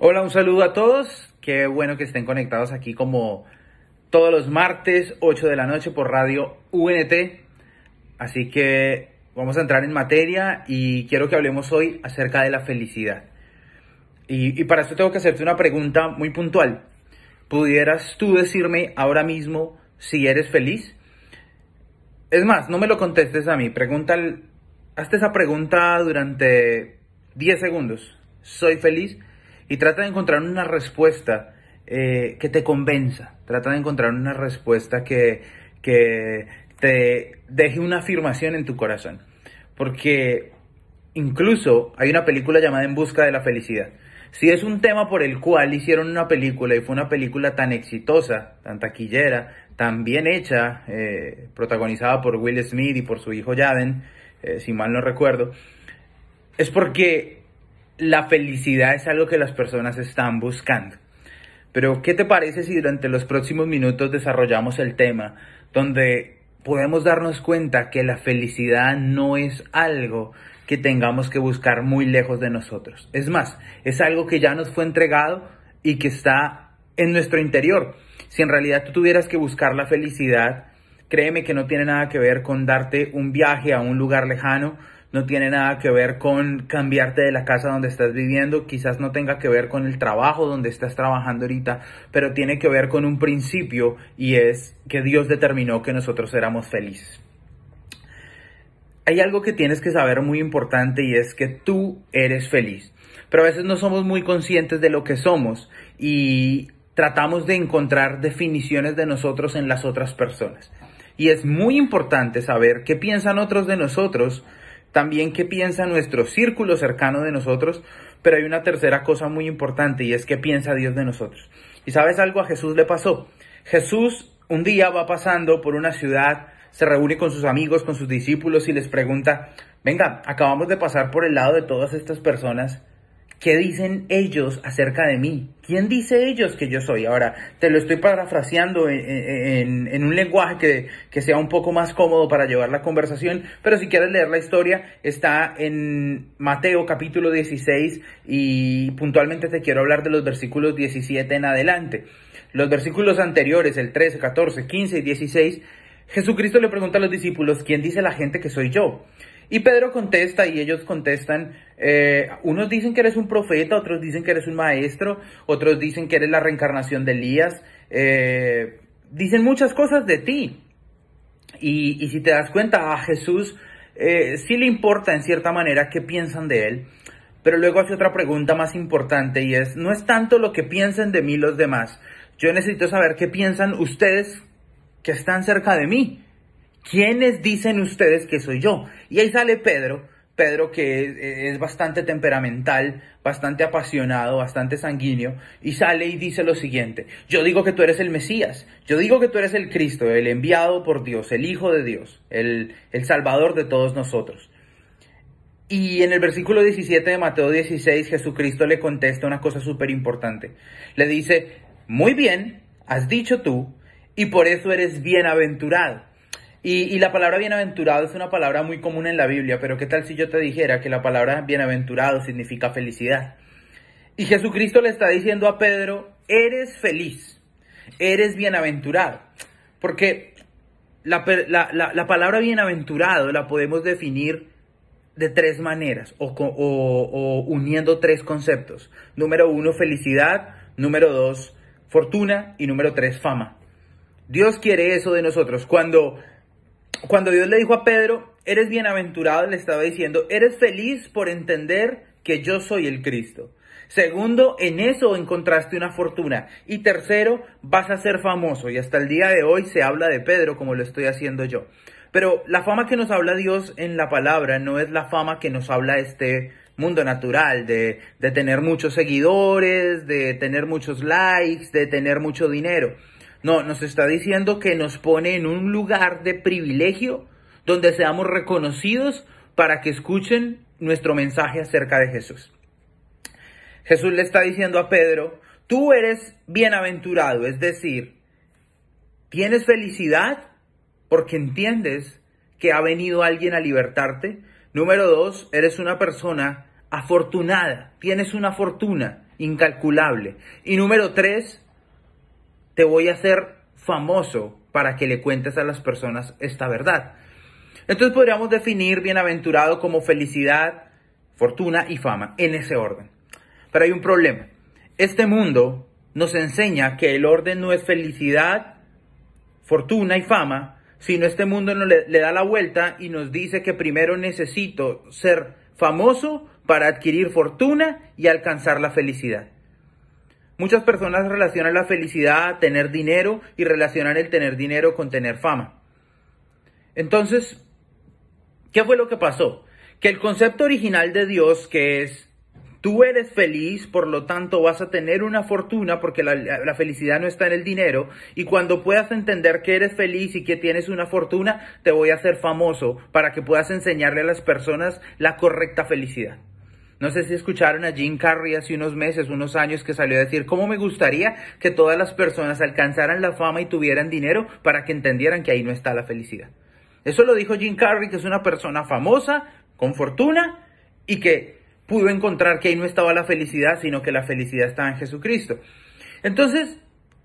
Hola, un saludo a todos. Qué bueno que estén conectados aquí como todos los martes, 8 de la noche por radio UNT. Así que vamos a entrar en materia y quiero que hablemos hoy acerca de la felicidad. Y, para esto tengo que hacerte una pregunta muy puntual. ¿Pudieras tú decirme ahora mismo si eres feliz? Es más, no me lo contestes a mí. Pregunta, hazte esa pregunta durante 10 segundos. ¿Soy feliz? Y trata de encontrar una respuesta eh, que te convenza. Trata de encontrar una respuesta que, que te deje una afirmación en tu corazón. Porque incluso hay una película llamada En Busca de la Felicidad. Si es un tema por el cual hicieron una película y fue una película tan exitosa, tan taquillera, tan bien hecha, eh, protagonizada por Will Smith y por su hijo Jaden, eh, si mal no recuerdo, es porque la felicidad es algo que las personas están buscando. Pero, ¿qué te parece si durante los próximos minutos desarrollamos el tema donde podemos darnos cuenta que la felicidad no es algo que tengamos que buscar muy lejos de nosotros? Es más, es algo que ya nos fue entregado y que está en nuestro interior. Si en realidad tú tuvieras que buscar la felicidad, créeme que no tiene nada que ver con darte un viaje a un lugar lejano, no tiene nada que ver con cambiarte de la casa donde estás viviendo, quizás no tenga que ver con el trabajo donde estás trabajando ahorita, pero tiene que ver con un principio y es que Dios determinó que nosotros éramos felices. Hay algo que tienes que saber muy importante y es que tú eres feliz, pero a veces no somos muy conscientes de lo que somos y tratamos de encontrar definiciones de nosotros en las otras personas. Y es muy importante saber qué piensan otros de nosotros también qué piensa nuestro círculo cercano de nosotros, pero hay una tercera cosa muy importante y es qué piensa Dios de nosotros. Y sabes algo, a Jesús le pasó. Jesús un día va pasando por una ciudad, se reúne con sus amigos, con sus discípulos y les pregunta, venga, acabamos de pasar por el lado de todas estas personas ¿Qué dicen ellos acerca de mí? ¿Quién dice ellos que yo soy? Ahora, te lo estoy parafraseando en, un lenguaje que, que, sea un poco más cómodo para llevar la conversación, pero si quieres leer la historia, está en Mateo capítulo 16 y puntualmente te quiero hablar de los versículos 17 en adelante. Los versículos anteriores, el 13, 14, 15 y 16, Jesucristo le pregunta a los discípulos, ¿quién dice la gente que soy yo? Y Pedro contesta y ellos contestan, eh, unos dicen que eres un profeta, otros dicen que eres un maestro, otros dicen que eres la reencarnación de Elías, eh, dicen muchas cosas de ti. Y, si te das cuenta, a Jesús eh, sí le importa en cierta manera qué piensan de él, pero luego hace otra pregunta más importante y es, no es tanto lo que piensen de mí los demás, yo necesito saber qué piensan ustedes que están cerca de mí. ¿Quiénes dicen ustedes que soy yo? Y ahí sale Pedro, Pedro que es, bastante temperamental, bastante apasionado, bastante sanguíneo, y sale y dice lo siguiente, yo digo que tú eres el Mesías, yo digo que tú eres el Cristo, el enviado por Dios, el Hijo de Dios, el, el Salvador de todos nosotros. Y en el versículo 17 de Mateo 16, Jesucristo le contesta una cosa súper importante. Le dice, muy bien, has dicho tú, y por eso eres bienaventurado. Y, la palabra bienaventurado es una palabra muy común en la Biblia, pero ¿qué tal si yo te dijera que la palabra bienaventurado significa felicidad? Y Jesucristo le está diciendo a Pedro, eres feliz, eres bienaventurado. Porque la, palabra bienaventurado la podemos definir de tres maneras o, o, uniendo tres conceptos. Número uno, felicidad. Número dos, fortuna. Y número tres, fama. Dios quiere eso de nosotros. Cuando cuando Dios le dijo a Pedro, eres bienaventurado, le estaba diciendo, eres feliz por entender que yo soy el Cristo. Segundo, en eso encontraste una fortuna. Y tercero, vas a ser famoso. Y hasta el día de hoy se habla de Pedro como lo estoy haciendo yo. Pero la fama que nos habla Dios en la palabra no es la fama que nos habla este mundo natural, de, de tener muchos seguidores, de tener muchos likes, de tener mucho dinero. No, nos está diciendo que nos pone en un lugar de privilegio donde seamos reconocidos para que escuchen nuestro mensaje acerca de Jesús. Jesús le está diciendo a Pedro, tú eres bienaventurado, es decir, tienes felicidad porque entiendes que ha venido alguien a libertarte. Número dos, eres una persona afortunada, tienes una fortuna incalculable. Y número tres, te voy a hacer famoso para que le cuentes a las personas esta verdad. Entonces podríamos definir bienaventurado como felicidad, fortuna y fama, en ese orden. Pero hay un problema. Este mundo nos enseña que el orden no es felicidad, fortuna y fama, sino este mundo le, le da la vuelta y nos dice que primero necesito ser famoso para adquirir fortuna y alcanzar la felicidad. Muchas personas relacionan la felicidad a tener dinero y relacionan el tener dinero con tener fama. Entonces, ¿qué fue lo que pasó? Que el concepto original de Dios, que es Tú eres feliz, por lo tanto vas a tener una fortuna porque la, felicidad no está en el dinero. Y cuando puedas entender que eres feliz y que tienes una fortuna, te voy a hacer famoso para que puedas enseñarle a las personas la correcta felicidad. No sé si escucharon a Jim Carrey hace unos meses, unos años, que salió a decir, ¿cómo me gustaría que todas las personas alcanzaran la fama y tuvieran dinero para que entendieran que ahí no está la felicidad? Eso lo dijo Jim Carrey, que es una persona famosa, con fortuna, y que pudo encontrar que ahí no estaba la felicidad, sino que la felicidad estaba en Jesucristo. Entonces,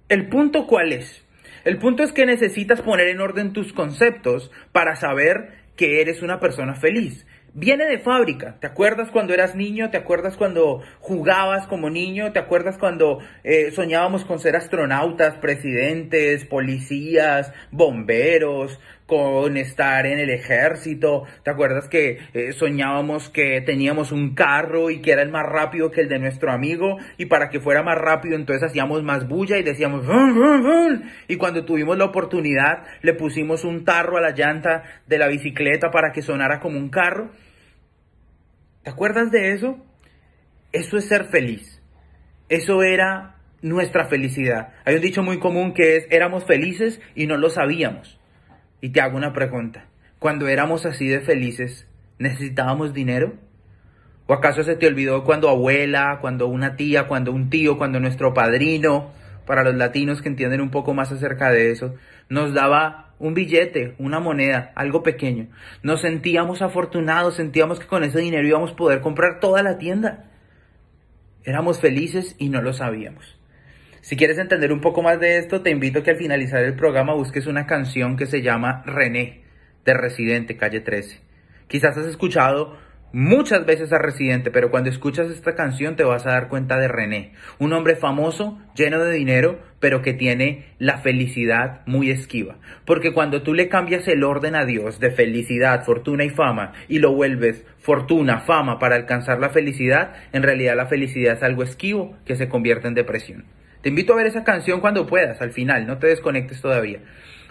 ¿el punto cuál es? El punto es que necesitas poner en orden tus conceptos para saber que eres una persona feliz. Viene de fábrica. ¿Te acuerdas cuando eras niño? ¿Te acuerdas cuando jugabas como niño? ¿Te acuerdas cuando eh, soñábamos con ser astronautas, presidentes, policías, bomberos, con estar en el ejército. ¿Te acuerdas que eh, soñábamos que teníamos un carro y que era el más rápido que el de nuestro amigo? Y para que fuera más rápido entonces hacíamos más bulla y decíamos Y cuando tuvimos la oportunidad le pusimos un tarro a la llanta de la bicicleta para que sonara como un carro. ¿Te acuerdas de eso? Eso es ser feliz. Eso era nuestra felicidad. Hay un dicho muy común que es éramos felices y no lo sabíamos. Y te hago una pregunta. Cuando éramos así de felices, ¿necesitábamos dinero? ¿O acaso se te olvidó cuando abuela, cuando una tía, cuando un tío, cuando nuestro padrino, para los latinos que entienden un poco más acerca de eso, nos daba un billete, una moneda, algo pequeño? Nos sentíamos afortunados, sentíamos que con ese dinero íbamos a poder comprar toda la tienda. Éramos felices y no lo sabíamos. Si quieres entender un poco más de esto, te invito a que al finalizar el programa busques una canción que se llama René, de Residente, calle 13. Quizás has escuchado muchas veces a Residente, pero cuando escuchas esta canción te vas a dar cuenta de René, un hombre famoso, lleno de dinero, pero que tiene la felicidad muy esquiva. Porque cuando tú le cambias el orden a Dios de felicidad, fortuna y fama, y lo vuelves fortuna, fama para alcanzar la felicidad, en realidad la felicidad es algo esquivo que se convierte en depresión. Te invito a ver esa canción cuando puedas, al final, no te desconectes todavía.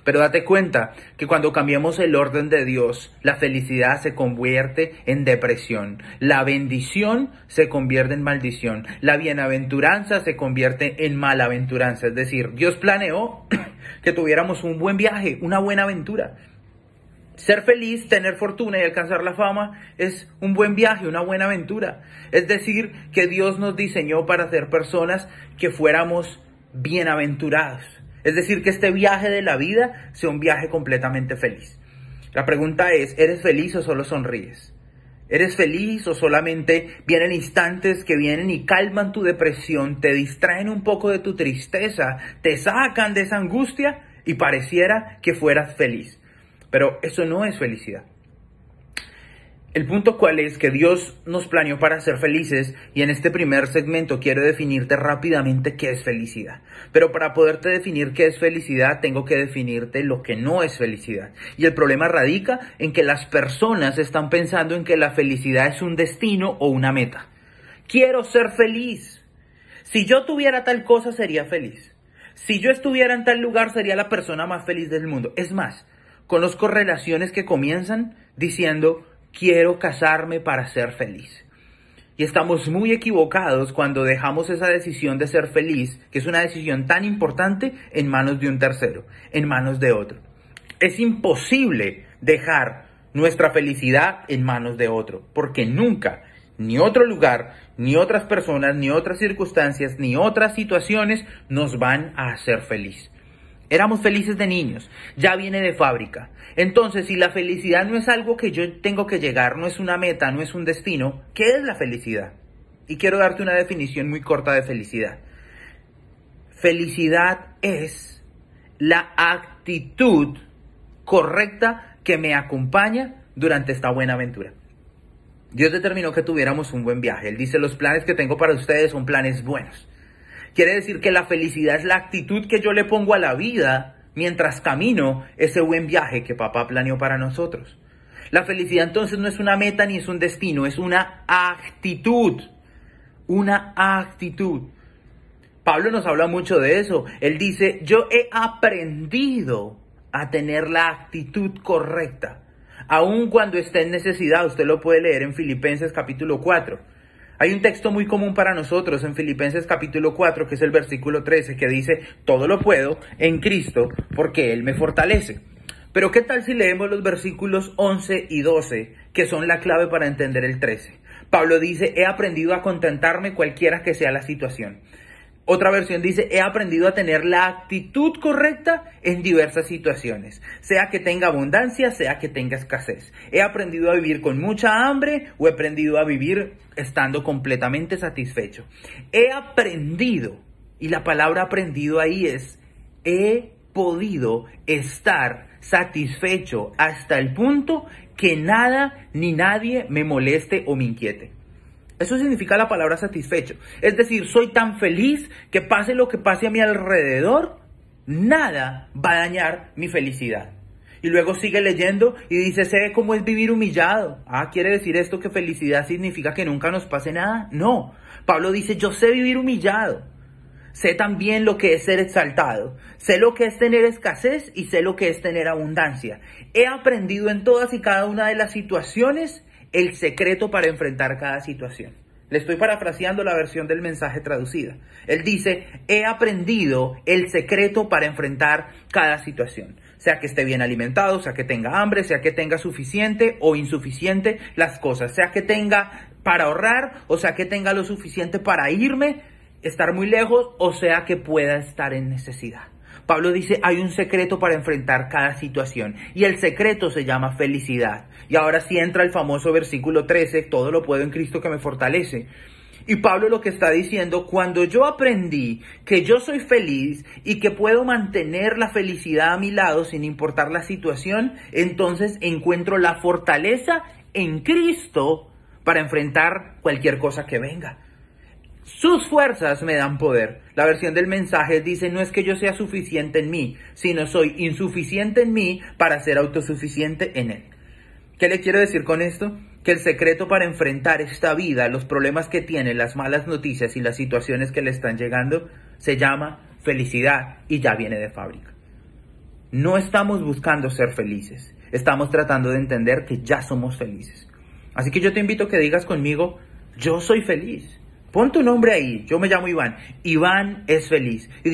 Pero date cuenta que cuando cambiamos el orden de Dios, la felicidad se convierte en depresión, la bendición se convierte en maldición, la bienaventuranza se convierte en malaventuranza. Es decir, Dios planeó que tuviéramos un buen viaje, una buena aventura. Ser feliz, tener fortuna y alcanzar la fama es un buen viaje, una buena aventura. Es decir, que Dios nos diseñó para ser personas que fuéramos bienaventurados. Es decir, que este viaje de la vida sea un viaje completamente feliz. La pregunta es, ¿eres feliz o solo sonríes? ¿Eres feliz o solamente vienen instantes que vienen y calman tu depresión, te distraen un poco de tu tristeza, te sacan de esa angustia y pareciera que fueras feliz? Pero eso no es felicidad. El punto cual es que Dios nos planeó para ser felices y en este primer segmento quiero definirte rápidamente qué es felicidad. Pero para poderte definir qué es felicidad tengo que definirte lo que no es felicidad. Y el problema radica en que las personas están pensando en que la felicidad es un destino o una meta. Quiero ser feliz. Si yo tuviera tal cosa sería feliz. Si yo estuviera en tal lugar sería la persona más feliz del mundo. Es más, Conozco relaciones que comienzan diciendo, quiero casarme para ser feliz. Y estamos muy equivocados cuando dejamos esa decisión de ser feliz, que es una decisión tan importante, en manos de un tercero, en manos de otro. Es imposible dejar nuestra felicidad en manos de otro, porque nunca, ni otro lugar, ni otras personas, ni otras circunstancias, ni otras situaciones nos van a hacer feliz. Éramos felices de niños, ya viene de fábrica. Entonces, si la felicidad no es algo que yo tengo que llegar, no es una meta, no es un destino, ¿qué es la felicidad? Y quiero darte una definición muy corta de felicidad. Felicidad es la actitud correcta que me acompaña durante esta buena aventura. Dios determinó que tuviéramos un buen viaje. Él dice, los planes que tengo para ustedes son planes buenos. Quiere decir que la felicidad es la actitud que yo le pongo a la vida mientras camino ese buen viaje que papá planeó para nosotros. La felicidad entonces no es una meta ni es un destino, es una actitud. Una actitud. Pablo nos habla mucho de eso. Él dice, yo he aprendido a tener la actitud correcta. Aun cuando esté en necesidad, usted lo puede leer en Filipenses capítulo 4. Hay un texto muy común para nosotros en Filipenses capítulo 4, que es el versículo 13, que dice, todo lo puedo en Cristo porque Él me fortalece. Pero ¿qué tal si leemos los versículos 11 y 12, que son la clave para entender el 13? Pablo dice, he aprendido a contentarme cualquiera que sea la situación. Otra versión dice, he aprendido a tener la actitud correcta en diversas situaciones, sea que tenga abundancia, sea que tenga escasez. He aprendido a vivir con mucha hambre o he aprendido a vivir estando completamente satisfecho. He aprendido, y la palabra aprendido ahí es, he podido estar satisfecho hasta el punto que nada ni nadie me moleste o me inquiete. Eso significa la palabra satisfecho. Es decir, soy tan feliz que pase lo que pase a mi alrededor, nada va a dañar mi felicidad. Y luego sigue leyendo y dice, sé cómo es vivir humillado. Ah, ¿quiere decir esto que felicidad significa que nunca nos pase nada? No. Pablo dice, yo sé vivir humillado. Sé también lo que es ser exaltado. Sé lo que es tener escasez y sé lo que es tener abundancia. He aprendido en todas y cada una de las situaciones el secreto para enfrentar cada situación. Le estoy parafraseando la versión del mensaje traducida. Él dice, he aprendido el secreto para enfrentar cada situación. Sea que esté bien alimentado, sea que tenga hambre, sea que tenga suficiente o insuficiente las cosas, sea que tenga para ahorrar o sea que tenga lo suficiente para irme, estar muy lejos o sea que pueda estar en necesidad. Pablo dice, hay un secreto para enfrentar cada situación y el secreto se llama felicidad. Y ahora sí entra el famoso versículo 13, todo lo puedo en Cristo que me fortalece. Y Pablo lo que está diciendo, cuando yo aprendí que yo soy feliz y que puedo mantener la felicidad a mi lado sin importar la situación, entonces encuentro la fortaleza en Cristo para enfrentar cualquier cosa que venga. Sus fuerzas me dan poder. La versión del mensaje dice, no es que yo sea suficiente en mí, sino soy insuficiente en mí para ser autosuficiente en Él. ¿Qué le quiero decir con esto? Que el secreto para enfrentar esta vida, los problemas que tiene, las malas noticias y las situaciones que le están llegando, se llama felicidad y ya viene de fábrica. No estamos buscando ser felices, estamos tratando de entender que ya somos felices. Así que yo te invito a que digas conmigo, yo soy feliz. Pon tu nombre ahí, yo me llamo Iván. Iván es feliz. Y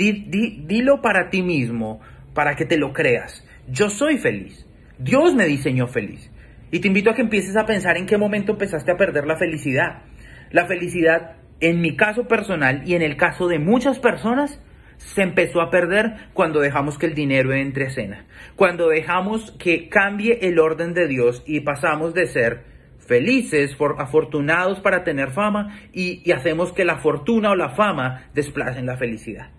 dilo para ti mismo, para que te lo creas. Yo soy feliz. Dios me diseñó feliz. Y te invito a que empieces a pensar en qué momento empezaste a perder la felicidad. La felicidad, en mi caso personal y en el caso de muchas personas, se empezó a perder cuando dejamos que el dinero entre escena. Cuando dejamos que cambie el orden de Dios y pasamos de ser felices, afortunados para tener fama y, hacemos que la fortuna o la fama desplacen la felicidad.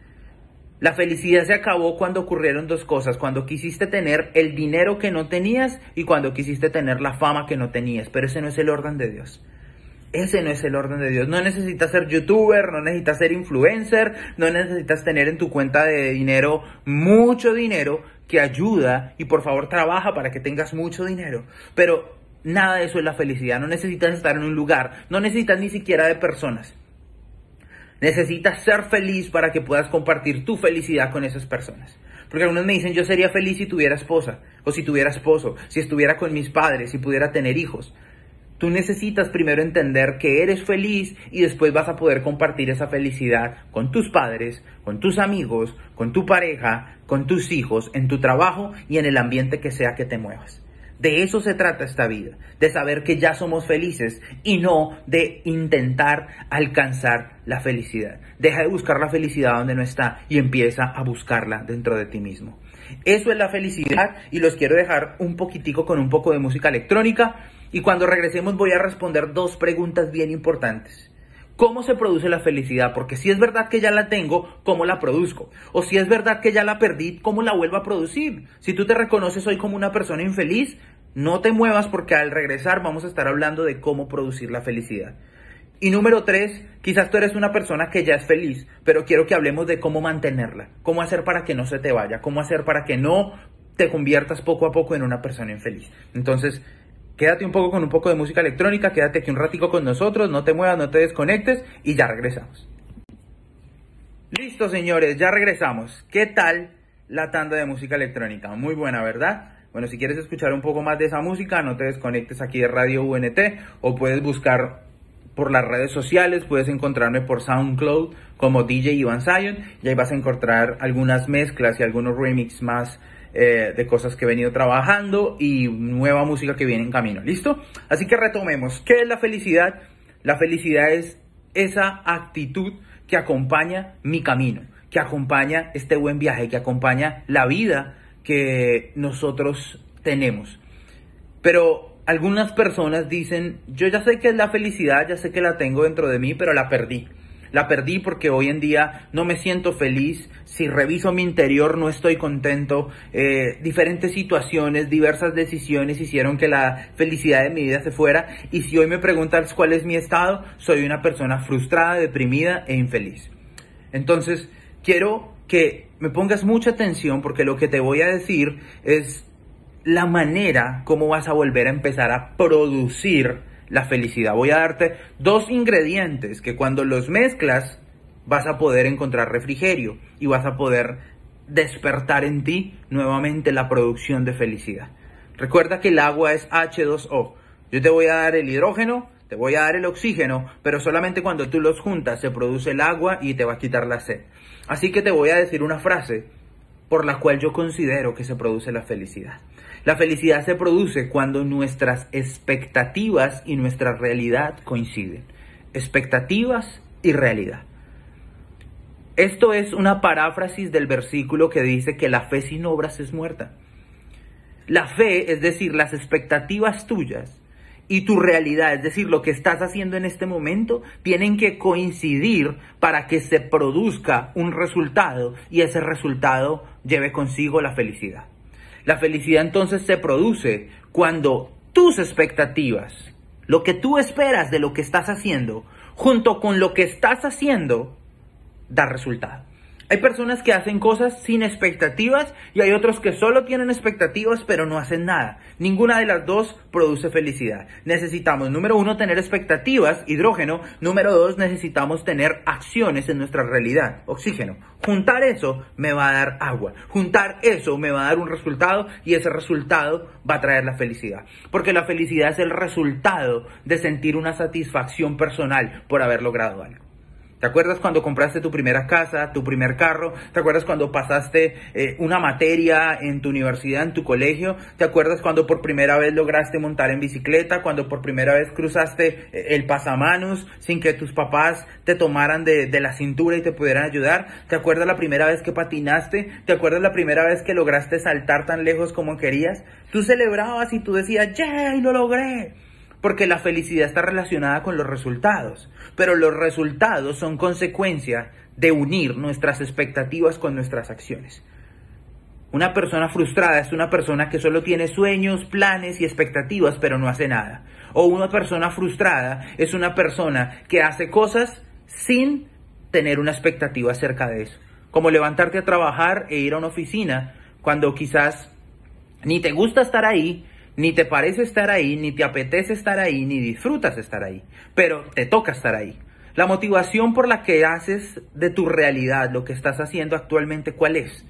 La felicidad se acabó cuando ocurrieron dos cosas, cuando quisiste tener el dinero que no tenías y cuando quisiste tener la fama que no tenías, pero ese no es el orden de Dios. Ese no es el orden de Dios. No necesitas ser youtuber, no necesitas ser influencer, no necesitas tener en tu cuenta de dinero mucho dinero que ayuda y por favor trabaja para que tengas mucho dinero. Pero Nada de eso es la felicidad. No necesitas estar en un lugar. No necesitas ni siquiera de personas. Necesitas ser feliz para que puedas compartir tu felicidad con esas personas. Porque algunos me dicen, yo sería feliz si tuviera esposa, o si tuviera esposo, si estuviera con mis padres, si pudiera tener hijos. Tú necesitas primero entender que eres feliz y después vas a poder compartir esa felicidad con tus padres, con tus amigos, con tu pareja, con tus hijos, en tu trabajo y en el ambiente que sea que te muevas. De eso se trata esta vida, de saber que ya somos felices y no de intentar alcanzar la felicidad. Deja de buscar la felicidad donde no está y empieza a buscarla dentro de ti mismo. Eso es la felicidad y los quiero dejar un poquitico con un poco de música electrónica y cuando regresemos voy a responder dos preguntas bien importantes. ¿Cómo se produce la felicidad? Porque si es verdad que ya la tengo, ¿cómo la produzco? O si es verdad que ya la perdí, ¿cómo la vuelvo a producir? Si tú te reconoces hoy como una persona infeliz, no te muevas porque al regresar vamos a estar hablando de cómo producir la felicidad. Y número tres, quizás tú eres una persona que ya es feliz, pero quiero que hablemos de cómo mantenerla, cómo hacer para que no se te vaya, cómo hacer para que no te conviertas poco a poco en una persona infeliz. Entonces, Quédate un poco con un poco de música electrónica, quédate aquí un ratico con nosotros, no te muevas, no te desconectes y ya regresamos. Listo, señores, ya regresamos. ¿Qué tal la tanda de música electrónica? Muy buena, ¿verdad? Bueno, si quieres escuchar un poco más de esa música, no te desconectes aquí de Radio UNT o puedes buscar por las redes sociales, puedes encontrarme por SoundCloud como DJ Ivan Zion y ahí vas a encontrar algunas mezclas y algunos remix más eh, de cosas que he venido trabajando y nueva música que viene en camino. ¿Listo? Así que retomemos. ¿Qué es la felicidad? La felicidad es esa actitud que acompaña mi camino, que acompaña este buen viaje, que acompaña la vida que nosotros tenemos. Pero algunas personas dicen, yo ya sé que es la felicidad, ya sé que la tengo dentro de mí, pero la perdí. La perdí porque hoy en día no me siento feliz. Si reviso mi interior no estoy contento. Eh, diferentes situaciones, diversas decisiones hicieron que la felicidad de mi vida se fuera. Y si hoy me preguntas cuál es mi estado, soy una persona frustrada, deprimida e infeliz. Entonces, quiero que me pongas mucha atención porque lo que te voy a decir es la manera como vas a volver a empezar a producir la felicidad. Voy a darte dos ingredientes que cuando los mezclas vas a poder encontrar refrigerio y vas a poder despertar en ti nuevamente la producción de felicidad. Recuerda que el agua es H2O. Yo te voy a dar el hidrógeno, te voy a dar el oxígeno, pero solamente cuando tú los juntas se produce el agua y te va a quitar la sed. Así que te voy a decir una frase por la cual yo considero que se produce la felicidad. La felicidad se produce cuando nuestras expectativas y nuestra realidad coinciden. Expectativas y realidad. Esto es una paráfrasis del versículo que dice que la fe sin obras es muerta. La fe, es decir, las expectativas tuyas y tu realidad, es decir, lo que estás haciendo en este momento, tienen que coincidir para que se produzca un resultado y ese resultado lleve consigo la felicidad. La felicidad entonces se produce cuando tus expectativas, lo que tú esperas de lo que estás haciendo, junto con lo que estás haciendo, da resultado. Hay personas que hacen cosas sin expectativas y hay otros que solo tienen expectativas pero no hacen nada. Ninguna de las dos produce felicidad. Necesitamos, número uno, tener expectativas, hidrógeno. Número dos, necesitamos tener acciones en nuestra realidad, oxígeno. Juntar eso me va a dar agua. Juntar eso me va a dar un resultado y ese resultado va a traer la felicidad. Porque la felicidad es el resultado de sentir una satisfacción personal por haber logrado algo. ¿Te acuerdas cuando compraste tu primera casa, tu primer carro? ¿Te acuerdas cuando pasaste eh, una materia en tu universidad, en tu colegio? ¿Te acuerdas cuando por primera vez lograste montar en bicicleta? Cuando por primera vez cruzaste eh, el pasamanos sin que tus papás te tomaran de, de la cintura y te pudieran ayudar? ¿Te acuerdas la primera vez que patinaste? ¿Te acuerdas la primera vez que lograste saltar tan lejos como querías? Tú celebrabas y tú decías, ¡yay! ¡Lo logré! Porque la felicidad está relacionada con los resultados, pero los resultados son consecuencia de unir nuestras expectativas con nuestras acciones. Una persona frustrada es una persona que solo tiene sueños, planes y expectativas, pero no hace nada. O una persona frustrada es una persona que hace cosas sin tener una expectativa acerca de eso. Como levantarte a trabajar e ir a una oficina cuando quizás ni te gusta estar ahí, ni te parece estar ahí, ni te apetece estar ahí, ni disfrutas estar ahí, pero te toca estar ahí. La motivación por la que haces de tu realidad lo que estás haciendo actualmente, ¿cuál es?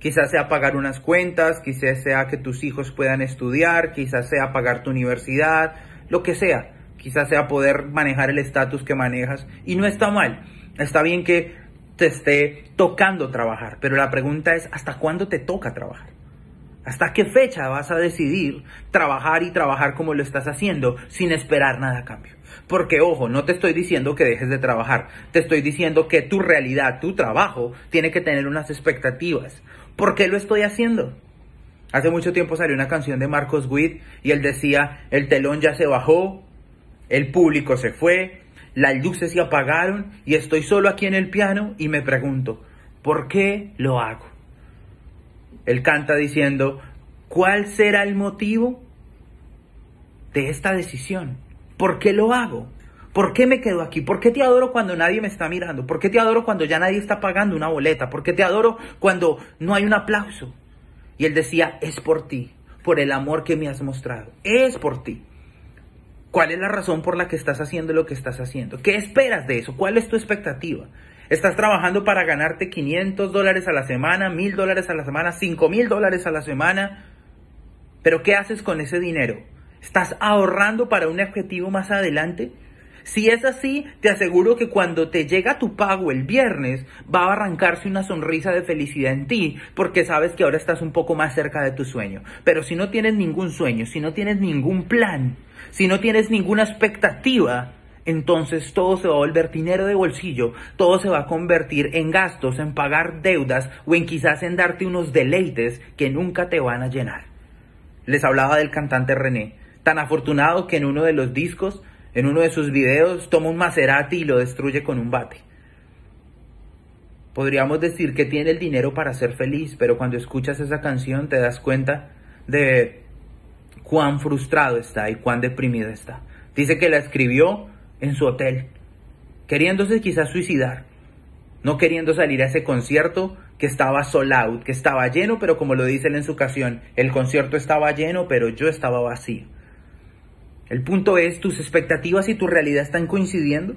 Quizás sea pagar unas cuentas, quizás sea que tus hijos puedan estudiar, quizás sea pagar tu universidad, lo que sea. Quizás sea poder manejar el estatus que manejas. Y no está mal. Está bien que te esté tocando trabajar, pero la pregunta es, ¿hasta cuándo te toca trabajar? ¿Hasta qué fecha vas a decidir trabajar y trabajar como lo estás haciendo sin esperar nada a cambio? Porque ojo, no te estoy diciendo que dejes de trabajar, te estoy diciendo que tu realidad, tu trabajo, tiene que tener unas expectativas. ¿Por qué lo estoy haciendo? Hace mucho tiempo salió una canción de Marcos Witt y él decía, el telón ya se bajó, el público se fue, las luces se apagaron y estoy solo aquí en el piano y me pregunto, ¿por qué lo hago? Él canta diciendo, ¿cuál será el motivo de esta decisión? ¿Por qué lo hago? ¿Por qué me quedo aquí? ¿Por qué te adoro cuando nadie me está mirando? ¿Por qué te adoro cuando ya nadie está pagando una boleta? ¿Por qué te adoro cuando no hay un aplauso? Y él decía, es por ti, por el amor que me has mostrado. Es por ti. ¿Cuál es la razón por la que estás haciendo lo que estás haciendo? ¿Qué esperas de eso? ¿Cuál es tu expectativa? ¿Estás trabajando para ganarte 500 dólares a la semana, 1000 dólares a la semana, 5000 dólares a la semana? Pero ¿qué haces con ese dinero? ¿Estás ahorrando para un objetivo más adelante? Si es así, te aseguro que cuando te llega tu pago el viernes, va a arrancarse una sonrisa de felicidad en ti, porque sabes que ahora estás un poco más cerca de tu sueño. Pero si no tienes ningún sueño, si no tienes ningún plan, si no tienes ninguna expectativa, entonces todo se va a volver dinero de bolsillo, todo se va a convertir en gastos, en pagar deudas o en quizás en darte unos deleites que nunca te van a llenar. Les hablaba del cantante René, tan afortunado que en uno de los discos en uno de sus videos toma un Maserati y lo destruye con un bate. Podríamos decir que tiene el dinero para ser feliz, pero cuando escuchas esa canción te das cuenta de cuán frustrado está y cuán deprimido está. Dice que la escribió en su hotel, queriéndose quizás suicidar, no queriendo salir a ese concierto que estaba sold out, que estaba lleno, pero como lo dice él en su canción, el concierto estaba lleno, pero yo estaba vacío. El punto es, tus expectativas y tu realidad están coincidiendo.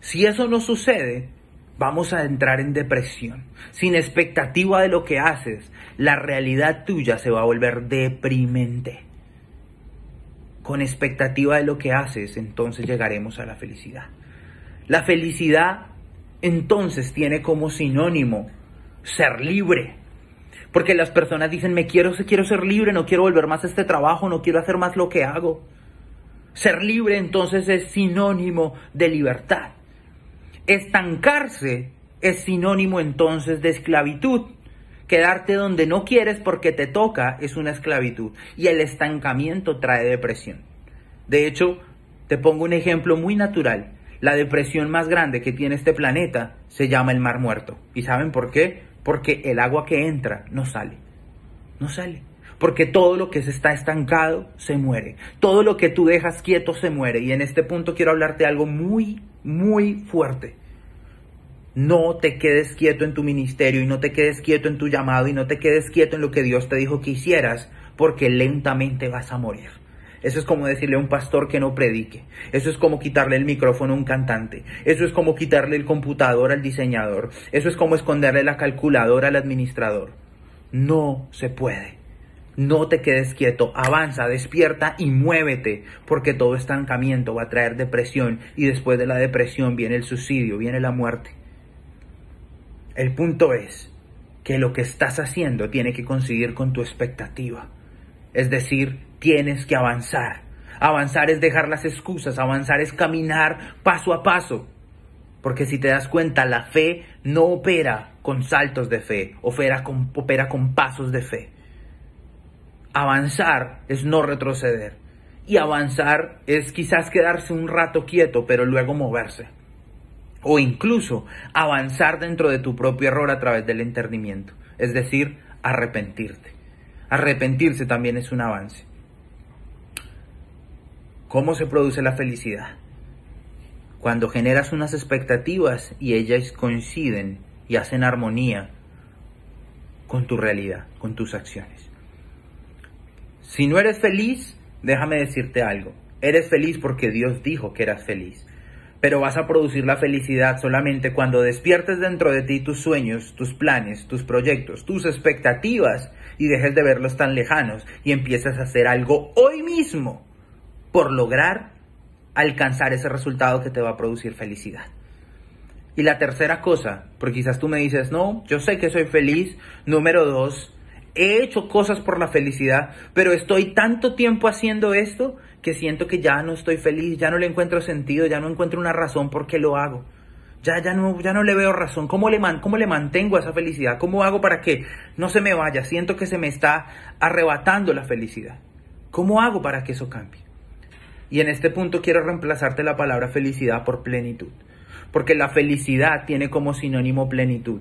Si eso no sucede, vamos a entrar en depresión. Sin expectativa de lo que haces, la realidad tuya se va a volver deprimente. Con expectativa de lo que haces, entonces llegaremos a la felicidad. La felicidad entonces tiene como sinónimo ser libre. Porque las personas dicen, me quiero, quiero ser libre, no quiero volver más a este trabajo, no quiero hacer más lo que hago. Ser libre entonces es sinónimo de libertad. Estancarse es sinónimo entonces de esclavitud. Quedarte donde no quieres porque te toca es una esclavitud y el estancamiento trae depresión. De hecho, te pongo un ejemplo muy natural. La depresión más grande que tiene este planeta se llama el mar muerto. ¿Y saben por qué? Porque el agua que entra no sale. No sale. Porque todo lo que se está estancado se muere. Todo lo que tú dejas quieto se muere. Y en este punto quiero hablarte algo muy, muy fuerte. No te quedes quieto en tu ministerio y no te quedes quieto en tu llamado y no te quedes quieto en lo que Dios te dijo que hicieras, porque lentamente vas a morir. Eso es como decirle a un pastor que no predique. Eso es como quitarle el micrófono a un cantante. Eso es como quitarle el computador al diseñador. Eso es como esconderle la calculadora al administrador. No se puede. No te quedes quieto, avanza, despierta y muévete, porque todo estancamiento va a traer depresión y después de la depresión viene el suicidio, viene la muerte. El punto es que lo que estás haciendo tiene que coincidir con tu expectativa. Es decir, tienes que avanzar. Avanzar es dejar las excusas, avanzar es caminar paso a paso. Porque si te das cuenta, la fe no opera con saltos de fe, opera con, opera con pasos de fe. Avanzar es no retroceder. Y avanzar es quizás quedarse un rato quieto, pero luego moverse. O incluso avanzar dentro de tu propio error a través del entendimiento. Es decir, arrepentirte. Arrepentirse también es un avance. ¿Cómo se produce la felicidad? Cuando generas unas expectativas y ellas coinciden y hacen armonía con tu realidad, con tus acciones. Si no eres feliz, déjame decirte algo. Eres feliz porque Dios dijo que eras feliz. Pero vas a producir la felicidad solamente cuando despiertes dentro de ti tus sueños, tus planes, tus proyectos, tus expectativas y dejes de verlos tan lejanos y empieces a hacer algo hoy mismo por lograr alcanzar ese resultado que te va a producir felicidad. Y la tercera cosa, porque quizás tú me dices, no, yo sé que soy feliz. Número dos, he hecho cosas por la felicidad, pero estoy tanto tiempo haciendo esto que siento que ya no estoy feliz, ya no le encuentro sentido, ya no encuentro una razón por qué lo hago. Ya, ya, no, ya no le veo razón. ¿Cómo le, man, ¿Cómo le mantengo esa felicidad? ¿Cómo hago para que no se me vaya? Siento que se me está arrebatando la felicidad. ¿Cómo hago para que eso cambie? Y en este punto quiero reemplazarte la palabra felicidad por plenitud. Porque la felicidad tiene como sinónimo plenitud.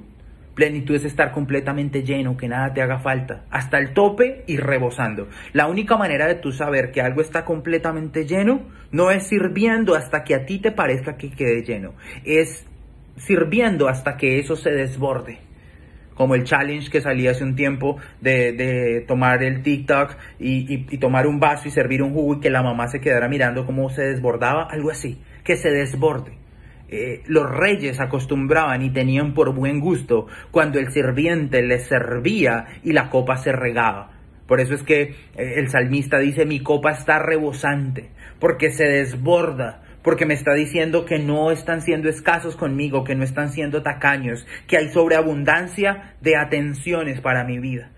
Plenitud es estar completamente lleno, que nada te haga falta, hasta el tope y rebosando. La única manera de tú saber que algo está completamente lleno no es sirviendo hasta que a ti te parezca que quede lleno, es sirviendo hasta que eso se desborde. Como el challenge que salía hace un tiempo de, tomar el TikTok y, y tomar un vaso y servir un jugo y que la mamá se quedara mirando cómo se desbordaba, algo así, que se desborde. Eh, los reyes acostumbraban y tenían por buen gusto cuando el sirviente les servía y la copa se regaba. Por eso es que eh, el salmista dice, mi copa está rebosante, porque se desborda, porque me está diciendo que no están siendo escasos conmigo, que no están siendo tacaños, que hay sobreabundancia de atenciones para mi vida.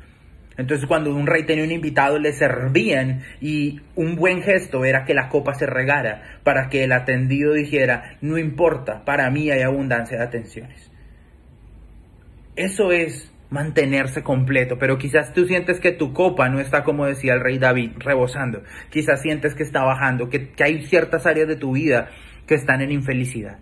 Entonces cuando un rey tenía un invitado le servían y un buen gesto era que la copa se regara para que el atendido dijera, no importa, para mí hay abundancia de atenciones. Eso es mantenerse completo, pero quizás tú sientes que tu copa no está como decía el rey David, rebosando, quizás sientes que está bajando, que, que hay ciertas áreas de tu vida que están en infelicidad.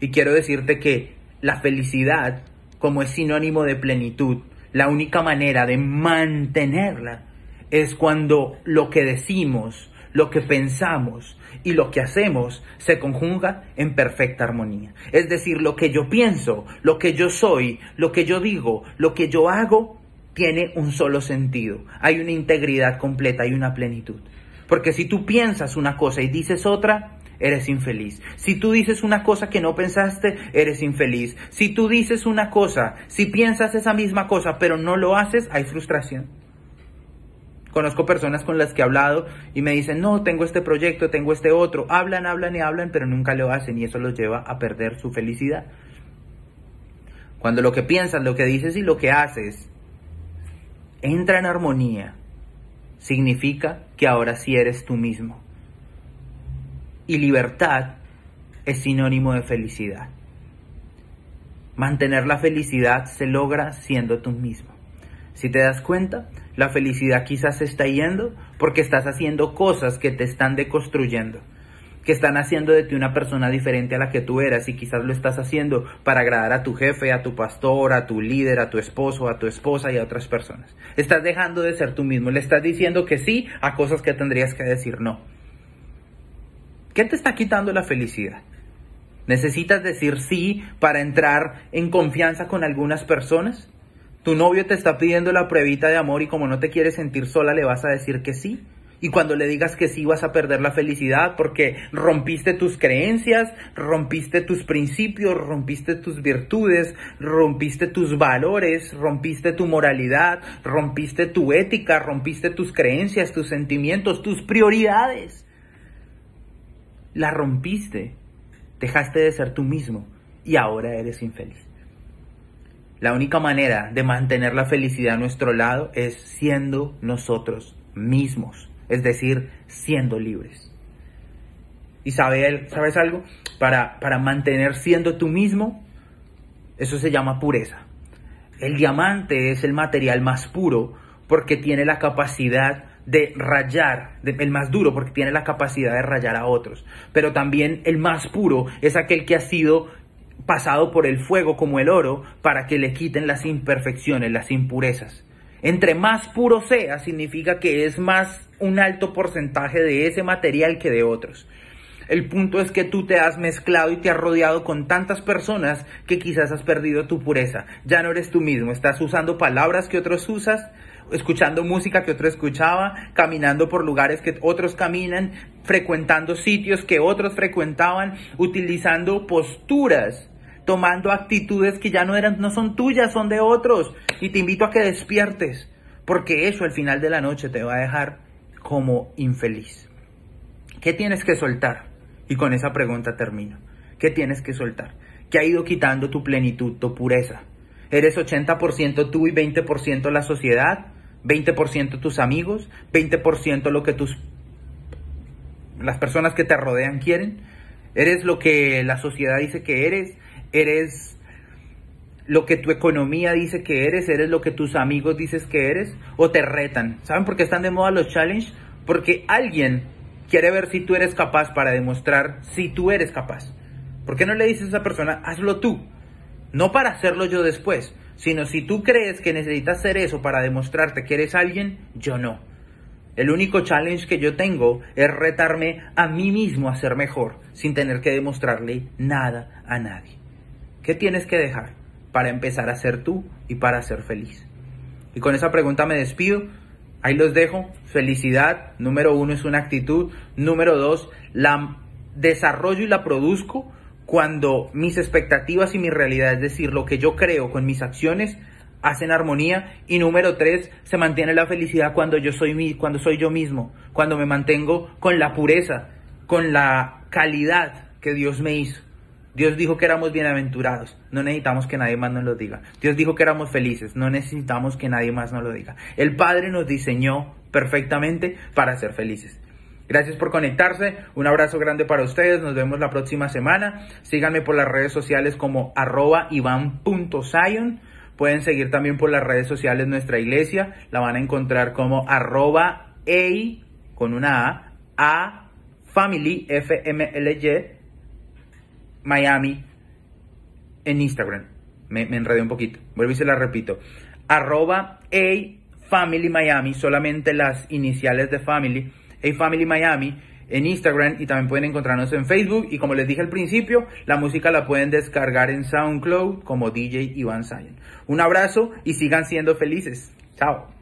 Y quiero decirte que la felicidad, como es sinónimo de plenitud, la única manera de mantenerla es cuando lo que decimos, lo que pensamos y lo que hacemos se conjuga en perfecta armonía. Es decir, lo que yo pienso, lo que yo soy, lo que yo digo, lo que yo hago, tiene un solo sentido. Hay una integridad completa, hay una plenitud. Porque si tú piensas una cosa y dices otra, eres infeliz. Si tú dices una cosa que no pensaste, eres infeliz. Si tú dices una cosa, si piensas esa misma cosa, pero no lo haces, hay frustración. Conozco personas con las que he hablado y me dicen, no, tengo este proyecto, tengo este otro. Hablan, hablan y hablan, pero nunca lo hacen y eso los lleva a perder su felicidad. Cuando lo que piensas, lo que dices y lo que haces entra en armonía, significa que ahora sí eres tú mismo y libertad es sinónimo de felicidad. Mantener la felicidad se logra siendo tú mismo. Si te das cuenta, la felicidad quizás se está yendo porque estás haciendo cosas que te están deconstruyendo, que están haciendo de ti una persona diferente a la que tú eras y quizás lo estás haciendo para agradar a tu jefe, a tu pastor, a tu líder, a tu esposo, a tu esposa y a otras personas. Estás dejando de ser tú mismo, le estás diciendo que sí a cosas que tendrías que decir no. ¿Qué te está quitando la felicidad? ¿Necesitas decir sí para entrar en confianza con algunas personas? ¿Tu novio te está pidiendo la pruebita de amor y como no te quieres sentir sola le vas a decir que sí? Y cuando le digas que sí vas a perder la felicidad porque rompiste tus creencias, rompiste tus principios, rompiste tus virtudes, rompiste tus valores, rompiste tu moralidad, rompiste tu ética, rompiste tus creencias, tus sentimientos, tus prioridades la rompiste, dejaste de ser tú mismo y ahora eres infeliz. La única manera de mantener la felicidad a nuestro lado es siendo nosotros mismos, es decir, siendo libres. ¿Y sabes algo? Para, para mantener siendo tú mismo, eso se llama pureza. El diamante es el material más puro porque tiene la capacidad de rayar, el más duro porque tiene la capacidad de rayar a otros, pero también el más puro es aquel que ha sido pasado por el fuego como el oro para que le quiten las imperfecciones, las impurezas. Entre más puro sea, significa que es más un alto porcentaje de ese material que de otros. El punto es que tú te has mezclado y te has rodeado con tantas personas que quizás has perdido tu pureza. Ya no eres tú mismo, estás usando palabras que otros usas, escuchando música que otro escuchaba, caminando por lugares que otros caminan, frecuentando sitios que otros frecuentaban, utilizando posturas, tomando actitudes que ya no eran no son tuyas, son de otros y te invito a que despiertes, porque eso al final de la noche te va a dejar como infeliz. ¿Qué tienes que soltar? Y con esa pregunta termino. ¿Qué tienes que soltar? ¿Qué ha ido quitando tu plenitud, tu pureza? ¿Eres 80% tú y 20% la sociedad? 20% tus amigos, 20% lo que tus las personas que te rodean quieren. Eres lo que la sociedad dice que eres, eres lo que tu economía dice que eres, eres lo que tus amigos dices que eres o te retan. ¿Saben por qué están de moda los challenges? Porque alguien quiere ver si tú eres capaz para demostrar si tú eres capaz. ¿Por qué no le dices a esa persona, hazlo tú? No para hacerlo yo después, sino si tú crees que necesitas hacer eso para demostrarte que eres alguien, yo no. El único challenge que yo tengo es retarme a mí mismo a ser mejor, sin tener que demostrarle nada a nadie. ¿Qué tienes que dejar para empezar a ser tú y para ser feliz? Y con esa pregunta me despido. Ahí los dejo. Felicidad, número uno, es una actitud. Número dos, la desarrollo y la produzco cuando mis expectativas y mi realidad, es decir, lo que yo creo con mis acciones, hacen armonía. Y número tres, se mantiene la felicidad cuando yo soy, mi, cuando soy yo mismo, cuando me mantengo con la pureza, con la calidad que Dios me hizo. Dios dijo que éramos bienaventurados, no necesitamos que nadie más nos lo diga. Dios dijo que éramos felices, no necesitamos que nadie más nos lo diga. El Padre nos diseñó perfectamente para ser felices. Gracias por conectarse, un abrazo grande para ustedes, nos vemos la próxima semana. Síganme por las redes sociales como arroba ivan.zion. Pueden seguir también por las redes sociales nuestra iglesia, la van a encontrar como arroba a con una A, a family, F M L Y Miami en Instagram. Me, enredé un poquito. Vuelvo y se la repito. Arroba A Family Miami, solamente las iniciales de Family. A Family Miami en Instagram y también pueden encontrarnos en Facebook. Y como les dije al principio, la música la pueden descargar en SoundCloud como DJ Iván Zion. Un abrazo y sigan siendo felices. Chao.